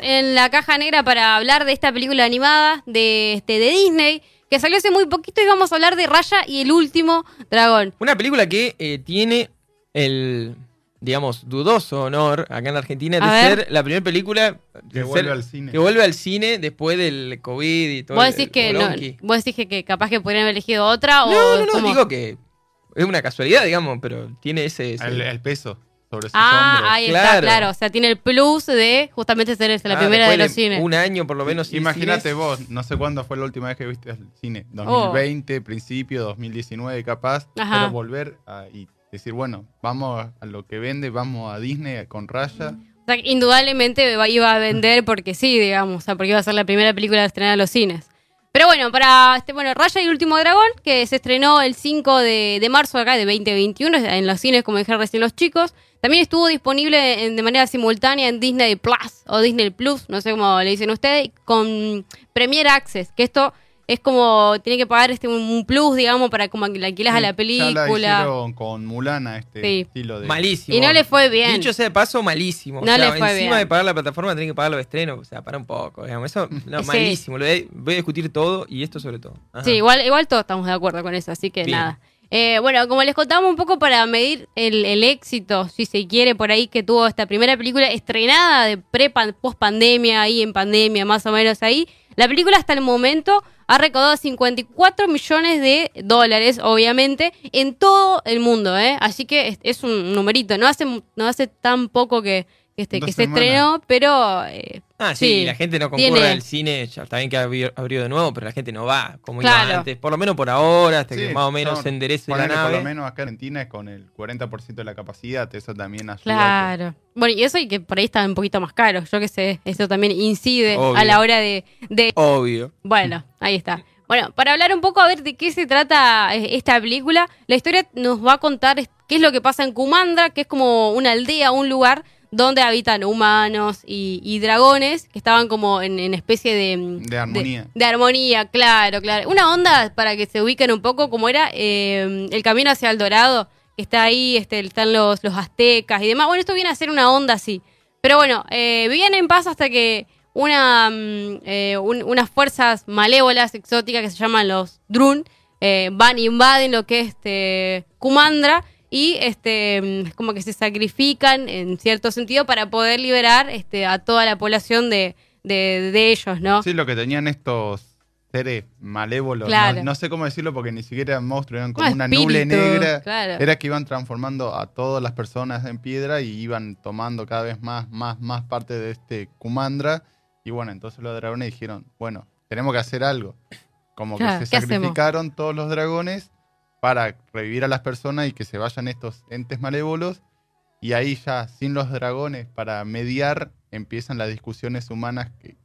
en la caja negra para hablar de esta película animada de, este, de Disney que salió hace muy poquito y vamos a hablar de Raya y el último dragón. Una película que eh, tiene el, digamos, dudoso honor acá en Argentina de ser la primera película que vuelve al cine. Que vuelve al cine después del COVID y todo. ¿Vos decís, que, no, ¿vos decís que, capaz que podrían haber elegido otra? No, o no, no, digo que es una casualidad, digamos, pero tiene ese... el peso sobre sus ah, ahí está, claro. O sea, tiene el plus de justamente ser la ah, primera de los cines. Un año por lo menos. Imagínate vos, no sé cuándo fue la última vez que viste el cine. 2020, principio, 2019 capaz. Pero volver y decir, bueno, vamos a lo que vende, vamos a Disney con Raya. O sea, indudablemente iba a vender porque sí, digamos, o sea, porque iba a ser la primera película de estrenar a los cines. Pero bueno, para este, bueno, Raya y el último dragón, que se estrenó el 5 de, de marzo acá de 2021 en los cines, como dijeron recién los chicos. También estuvo disponible de manera simultánea en Disney Plus o Disney Plus, no sé cómo le dicen ustedes, con Premier Access, que esto es como tiene que pagar este un plus, digamos, para como que le alquilas a la película. Ya la con Mulana este estilo de malísimo. Y no le fue bien. Dicho sea de paso, malísimo. No le fue encima de pagar la plataforma, tiene que pagar los estrenos, o sea, para un poco, digamos. Eso no, malísimo. voy, a, discutir todo y esto sobre todo. Sí, igual igual todos estamos de acuerdo con eso, así que nada. Eh, bueno, como les contamos un poco para medir el, éxito, si se quiere, por ahí que tuvo esta primera película estrenada de pre post pandemia, ahí en pandemia, más o menos ahí. La película hasta el momento ha recaudado 54 millones de dólares, obviamente, en todo el mundo, ¿eh? Así que es, un numerito. No hace, no hace tan poco que, este, que se estrenó, pero... Eh, ah, sí, la gente no concurre al cine, ya está bien que abrió, abrió, de nuevo, pero la gente no va como iba antes, por lo menos por ahora, hasta que más o menos se enderece la nave. Por lo menos acá en Argentina es con el 40% de la capacidad, eso también ayuda. Claro. Bueno, y eso y que por ahí está un poquito más caro, yo que sé, eso también incide a la hora de, de... Obvio. Bueno, ahí está. Bueno, para hablar un poco a ver de qué se trata eh, esta película, la historia nos va a contar qué es lo que pasa en Kumandra, que es como una aldea, un lugar donde habitan humanos y, dragones que estaban como en, especie de, de armonía. De, armonía, claro, claro. Una onda para que se ubiquen un poco como era eh, el camino hacia el dorado, que está ahí, este, están los, los aztecas y demás. Bueno, esto viene a ser una onda así. Pero bueno, eh, vivían en paz hasta que una, mm, eh, unas fuerzas malévolas exóticas que se llaman los Drun van e invaden lo que es este, Kumandra y este como que se sacrifican en cierto sentido para poder liberar este, a toda la población de, de, ellos, ¿no? Sí, lo que tenían estos seres malévolos, no, sé cómo decirlo porque ni siquiera eran monstruos, eran como una nube negra, era que iban transformando a todas las personas en piedra y iban tomando cada vez más, más, más parte de este Kumandra. Y bueno, entonces los dragones dijeron, bueno, tenemos que hacer algo. Como que se sacrificaron todos los dragones para revivir a las personas y que se vayan estos entes malévolos. Y ahí ya, sin los dragones, para mediar, empiezan las discusiones humanas que,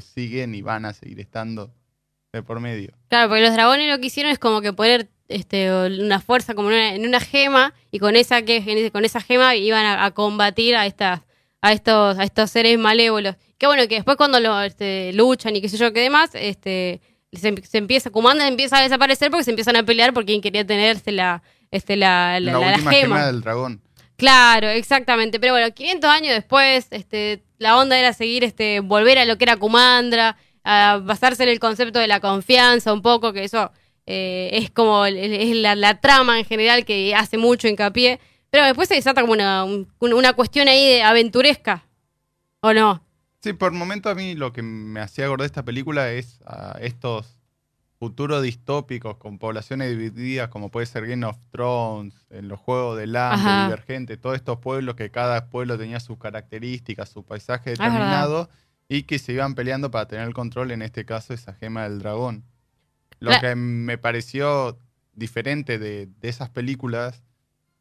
siguen y van a seguir estando de por medio. Claro, porque los dragones lo que hicieron es como que poner este, una fuerza como en una, gema y con esa que con esa gema iban a, combatir a estas a estos a estos seres malévolos. Que bueno, que después cuando lo, este, luchan y qué sé yo qué demás, este se, empieza, Comanda empieza a desaparecer porque se empiezan a pelear por quién quería tener este, la, este, la, la, la, gema. del dragón. Claro, exactamente. Pero bueno, 500 años después, este, la onda era seguir, este, volver a lo que era Kumandra, a basarse en el concepto de la confianza un poco, que eso eh, es como es la, trama en general que hace mucho hincapié. Pero después se desata como una, una cuestión ahí de aventuresca, ¿o no? Sí, por momento a mí lo que me hacía acordar esta película es a estos futuros distópicos con poblaciones divididas, como puede ser Game of Thrones, en los juegos de Land, Divergente, todos estos pueblos que cada pueblo tenía sus características, su paisaje determinado y que se iban peleando para tener el control, en este caso, esa gema del dragón. Lo que me pareció diferente de, de esas películas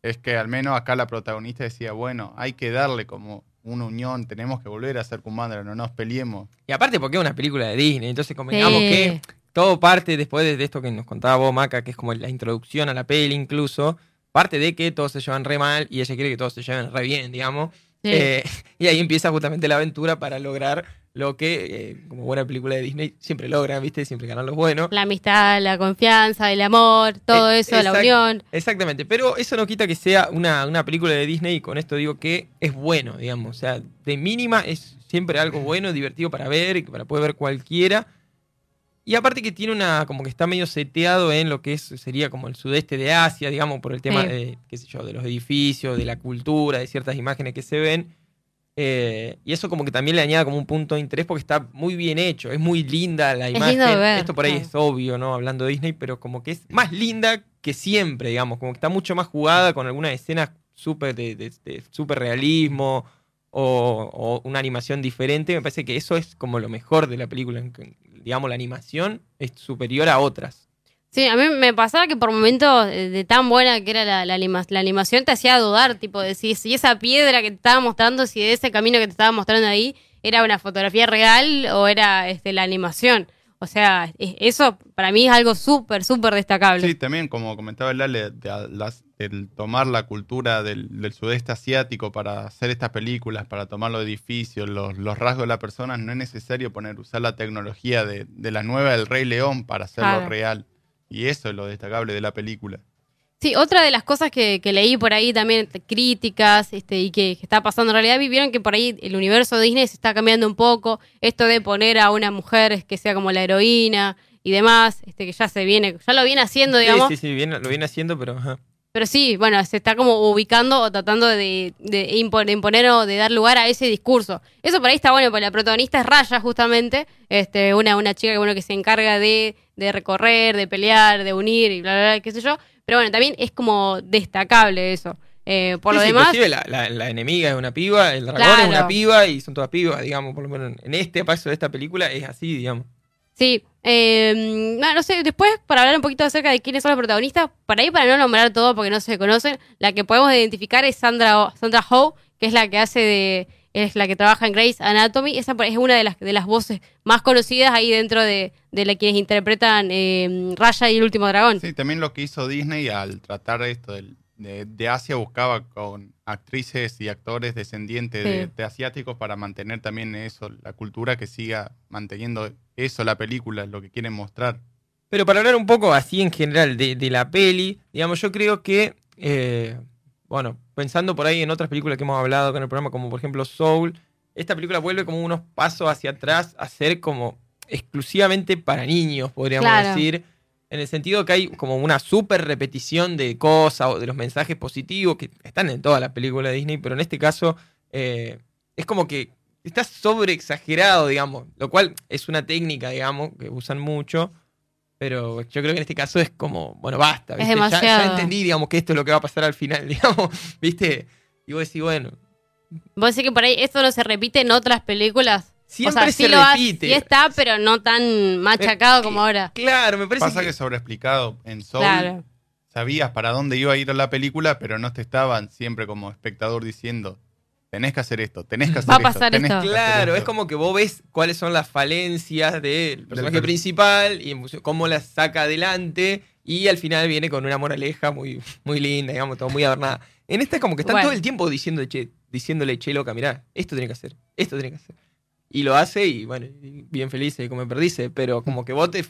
es que al menos acá la protagonista decía, bueno, hay que darle como una unión, tenemos que volver a ser Commander, no nos peleemos. Y aparte porque es una película de Disney, entonces convengamos que todo parte después de esto que nos contaba vos, Maca, que es como la introducción a la peli incluso, parte de que todos se llevan re mal y ella quiere que todos se lleven re bien, digamos. Eh, y ahí empieza justamente la aventura para lograr lo que, eh, como buena película de Disney, siempre logra, ¿viste? Siempre ganan los buenos. La amistad, la confianza, el amor, todo eso, la unión. Exactamente, pero eso no quita que sea una, una película de Disney y con esto digo que es bueno, digamos. O sea, de mínima es siempre algo bueno, divertido para ver y para poder ver cualquiera. Y aparte que tiene una, como que está medio seteado en lo que es, sería como el sudeste de Asia, digamos, por el tema de, qué sé yo, de los edificios, de la cultura, de ciertas imágenes que se ven. Eh, y eso como que también le añade como un punto de interés porque está muy bien hecho, es muy linda la imagen. Esto por ahí es obvio, ¿no? Hablando de Disney, pero como que es más linda que siempre, digamos, como que está mucho más jugada con algunas escenas súper de, de, super realismo o, una animación diferente. Me parece que eso es como lo mejor de la película. Digamos, la animación es superior a otras. Sí, a mí me pasaba que por momentos eh, de tan buena que era la, la, animación te hacía dudar, tipo, de si, esa piedra que te estaba mostrando, si de ese camino que te estaba mostrando ahí era una fotografía real o era este, la animación. O sea, eso para mí es algo súper, súper destacable. Sí, también, como comentaba Lale, el tomar la cultura del, sudeste asiático para hacer estas películas, para tomar los edificios, los, rasgos de la persona, no es necesario poner, usar la tecnología de, la nueva del Rey León para hacerlo real. Y eso es lo destacable de la película. Sí, otra de las cosas que, leí por ahí también, críticas, este, y que, está pasando en realidad, vivieron que por ahí el universo de Disney se está cambiando un poco. Esto de poner a una mujer que sea como la heroína y demás, este, que ya se viene, ya lo viene haciendo, digamos. Sí, sí, sí, lo viene haciendo, pero... Pero sí, bueno, se está como ubicando o tratando de, imponer, o de dar lugar a ese discurso. Eso por ahí está bueno, porque la protagonista es Raya, justamente, este, una, una chica que, bueno, que se encarga de, recorrer, de pelear, de unir y bla, bla, bla, qué sé yo. Pero bueno, también es como destacable eso. Eh, por lo demás. La, la, enemiga es una piba, el dragón es una piba y son todas pibas, digamos, por lo menos en este paso de esta película es así, digamos. Sí, eh, no, sé, después para hablar un poquito acerca de quiénes son los protagonistas, para ahí para no nombrar todo porque no se conocen, la que podemos identificar es Sandra, Sandra Ho, que es la que hace de, es la que trabaja en Grey's Anatomy, esa es una de las, de las voces más conocidas ahí dentro de, de la, quienes interpretan eh, Raya y el último dragón. Sí, también lo que hizo Disney al tratar esto del de, Asia buscaba con actrices y actores descendientes de, asiáticos para mantener también eso, la cultura que siga manteniendo eso, la película, lo que quieren mostrar. Pero para hablar un poco así en general de, la peli, digamos, yo creo que, eh, bueno, pensando por ahí en otras películas que hemos hablado con el programa, como por ejemplo Soul, esta película vuelve como unos pasos hacia atrás a ser como exclusivamente para niños, podríamos decir en el sentido que hay como una súper repetición de cosas o de los mensajes positivos que están en toda la película de Disney, pero en este caso eh, es como que está sobre exagerado, digamos, lo cual es una técnica, digamos, que usan mucho, pero yo creo que en este caso es como, bueno, basta, ¿viste? Ya, entendí, digamos, que esto es lo que va a pasar al final, digamos, ¿viste? Y vos decís, bueno. Vos decís que por ahí esto no se repite en otras películas. Siempre se repite. sí está, pero no tan machacado como ahora. Claro, me parece Pasa que, sobreexplicado. En Soul sabías para dónde iba a ir la película, pero no te estaban siempre como espectador diciendo tenés que hacer esto, tenés que hacer Va a pasar esto. claro, es como que vos ves cuáles son las falencias del personaje principal y cómo las saca adelante y al final viene con una moraleja muy, muy linda, digamos, todo muy adornada. En esta es como que están todo el tiempo diciendo, che, diciéndole, che, loca, mirá, esto tiene que hacer, esto tiene que hacer y lo hace y bueno, bien feliz y come perdice, pero como que vote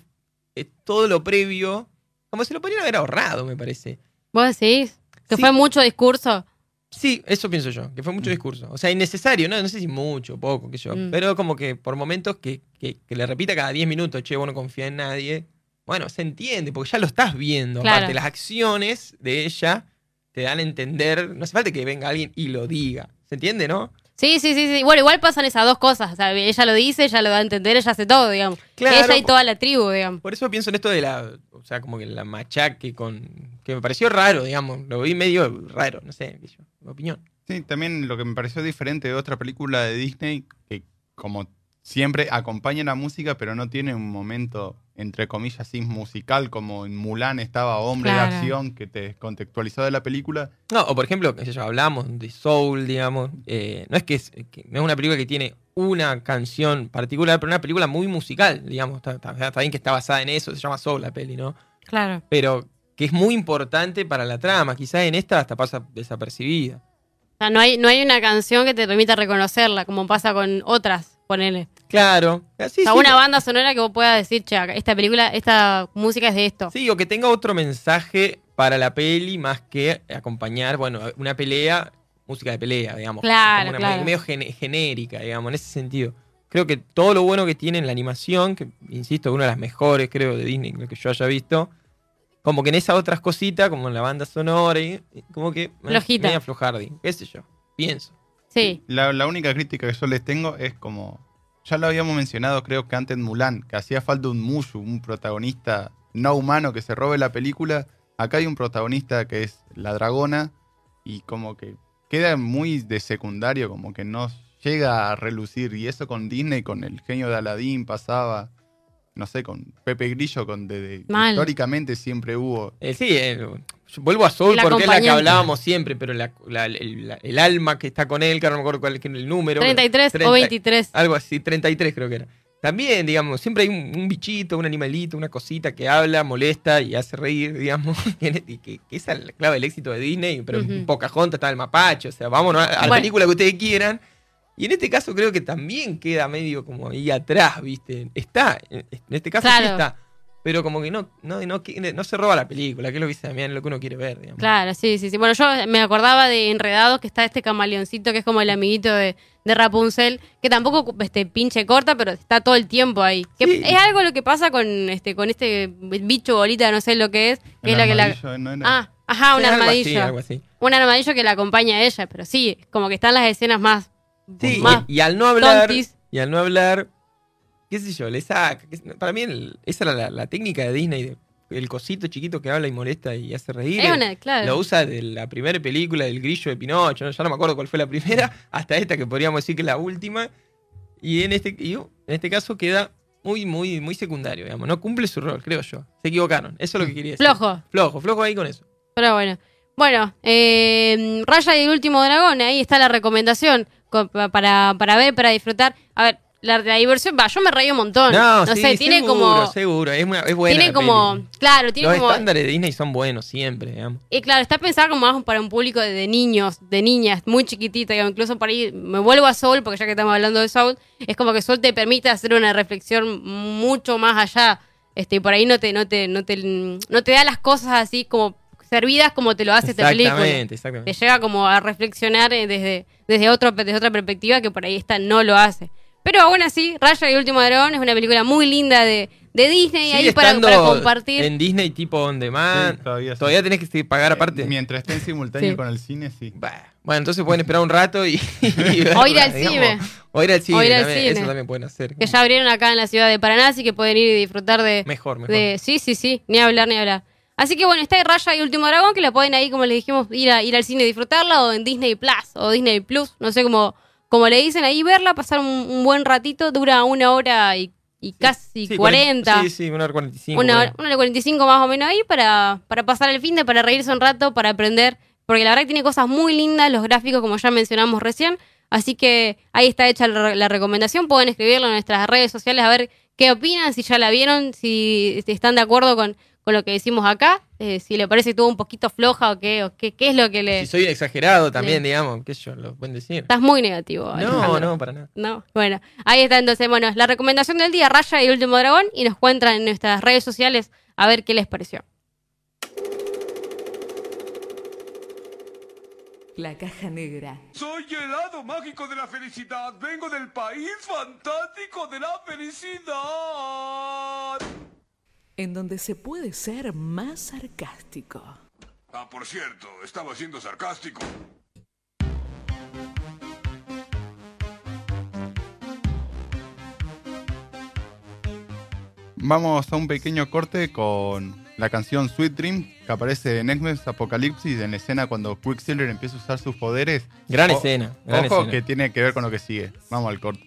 eh, todo lo previo, como si lo podrían haber ahorrado, me parece. ¿Vos decís? ¿Que fue mucho discurso? Sí, eso pienso yo, que fue mucho mm. discurso. O sea, innecesario, ¿no? No sé si mucho, poco, qué yo. Mm. Pero como que por momentos que, que, le repita cada 10 minutos, che, vos no confía en nadie. Bueno, se entiende, porque ya lo estás viendo. Aparte, las acciones de ella te dan a entender. No hace falta que venga alguien y lo diga. ¿Se entiende, no? Sí, sí, sí, sí. Bueno, igual pasan esas dos cosas. O sea, ella lo dice, ella lo da a entender, ella hace todo, digamos. ella y toda la tribu, digamos. Por eso pienso en esto de la, o sea, como que la machaque con, que me pareció raro, digamos. Lo vi medio raro, no sé, mi opinión. Sí, también lo que me pareció diferente de otra película de Disney, que como siempre acompaña la música, pero no tiene un momento, entre comillas, sin musical, como en Mulan estaba Hombre de Acción, que te contextualizó de la película. No, o por ejemplo, que ya hablamos de Soul, digamos. Eh, no, es que es, no es una película que tiene una canción particular, pero una película muy musical, digamos. Está, bien que está basada en eso, se llama Soul la peli, ¿no? Claro. Pero que es muy importante para la trama. Quizás en esta hasta pasa desapercibida. O sea, no hay, no hay una canción que te permita reconocerla, como pasa con otras, ponele. Claro. o una banda sonora que vos puedas decir, che, esta película, esta música es de esto. Sí, o que tenga otro mensaje para la peli más que acompañar, bueno, una pelea, música de pelea, digamos. Claro, una claro. medio genérica, digamos, en ese sentido. Creo que todo lo bueno que tiene en la animación, que insisto, es una de las mejores, creo, de Disney, lo que yo haya visto, como que en esas otras cositas, como en la banda sonora, y, como que Flojita. media flojardi, qué sé yo, pienso. Sí. La, la, única crítica que yo les tengo es como, ya lo habíamos mencionado creo que antes en Mulan, que hacía falta un Mushu, un protagonista no humano que se robe la película. Acá hay un protagonista que es la dragona y como que queda muy de secundario, como que no llega a relucir. Y eso con Disney, con el genio de Aladdin pasaba no sé, con Pepe Grillo, con de, históricamente siempre hubo. Eh, sí, eh, vuelvo a Soul porque es la que hablábamos siempre, pero el, alma que está con él, que no me acuerdo cuál es el número. 33 o 23. Algo así, 33 creo que era. También, digamos, siempre hay un, bichito, un animalito, una cosita que habla, molesta y hace reír, digamos. y que, esa es la clave del éxito de Disney, pero en Pocahontas está el mapacho, o sea, vámonos a, la película que ustedes quieran. Y en este caso creo que también queda medio como ahí atrás, ¿viste? Está, en este caso sí está. Pero como que no, no, no, no, se roba la película, que es lo que dice también, lo que uno quiere ver, digamos. Claro, sí, sí, sí. Bueno, yo me acordaba de Enredados, que está este camaleoncito que es como el amiguito de, Rapunzel, que tampoco este pinche corta, pero está todo el tiempo ahí. Que es algo lo que pasa con este, con este bicho bolita, no sé lo que es, que es la que la. Ah, ajá, un armadillo. Un armadillo que la acompaña a ella, pero sí, como que están las escenas más Sí, y, al no hablar, y al no hablar, qué sé yo, le saca. Para mí esa era la, técnica de Disney, el cosito chiquito que habla y molesta y hace reír. Lo usa de la primera película del grillo de Pinocho, ya no me acuerdo cuál fue la primera, hasta esta que podríamos decir que es la última. Y en este, en este caso queda muy, muy, muy secundario, digamos. No cumple su rol, creo yo. Se equivocaron. Eso es lo que quería decir. Flojo. Flojo, flojo ahí con eso. Pero bueno. Bueno, eh, Raya y el último dragón, ahí está la recomendación para, para ver, para disfrutar. A ver, la, diversión, va, yo me reí un montón. No, sé, tiene como. Seguro, es, es buena. Tiene como. Claro, tiene Los como. Los estándares de Disney son buenos siempre, digamos. Y claro, está pensado como más para un público de, niños, de niñas, muy chiquitita, incluso por ahí me vuelvo a Soul, porque ya que estamos hablando de Soul, es como que Soul te permite hacer una reflexión mucho más allá. Este, y por ahí no te, no te, no te, no te da las cosas así como servidas como te lo hace esta película. Exactamente. Te llega como a reflexionar eh, desde, desde, otro, desde otra perspectiva que por ahí esta no lo hace. Pero aún así, Raya y el último dragón es una película muy linda de, de Disney ahí para, compartir. En Disney tipo on demand. todavía, tenés que pagar aparte. Mientras esté en simultáneo con el cine, sí. Bueno, entonces pueden esperar un rato y. o ir al cine. O ir al cine. Eso también pueden hacer. Que ya abrieron acá en la ciudad de Paraná, así que pueden ir y disfrutar de. Mejor, mejor. sí, sí, sí. Ni hablar, ni hablar. Así que bueno, está de Raya y Último Dragón, que la pueden ahí, como les dijimos, ir, a, ir al cine y disfrutarla, o en Disney Plus, o Disney Plus, no sé cómo, como le dicen ahí, verla, pasar un, buen ratito, dura una hora y, casi cuarenta. Sí, sí, una hora cuarenta y cinco. Una hora, cuarenta y cinco más o menos ahí para, para pasar el fin de, para reírse un rato, para aprender, porque la verdad que tiene cosas muy lindas, los gráficos, como ya mencionamos recién. Así que ahí está hecha la, recomendación. Pueden escribirlo en nuestras redes sociales a ver qué opinan, si ya la vieron, si están de acuerdo con, con lo que decimos acá, eh, si le parece todo un poquito floja o qué, o qué, qué es lo que le... Si soy exagerado también, digamos, qué yo, lo pueden decir. Estás muy negativo. No, no, para nada. No, bueno, ahí está entonces, bueno, la recomendación del día, Raya y el Último Dragón, y nos cuentan en nuestras redes sociales a ver qué les pareció. La caja negra. Soy el hado mágico de la felicidad. Vengo del país fantástico de la felicidad en donde se puede ser más sarcástico. Ah, por cierto, estaba siendo sarcástico. Vamos a un pequeño corte con la canción Sweet Dream que aparece en X-Men Apocalipsis en la escena cuando Quicksilver empieza a usar sus poderes. Gran escena. ojo que tiene que ver con lo que sigue. Vamos al corte.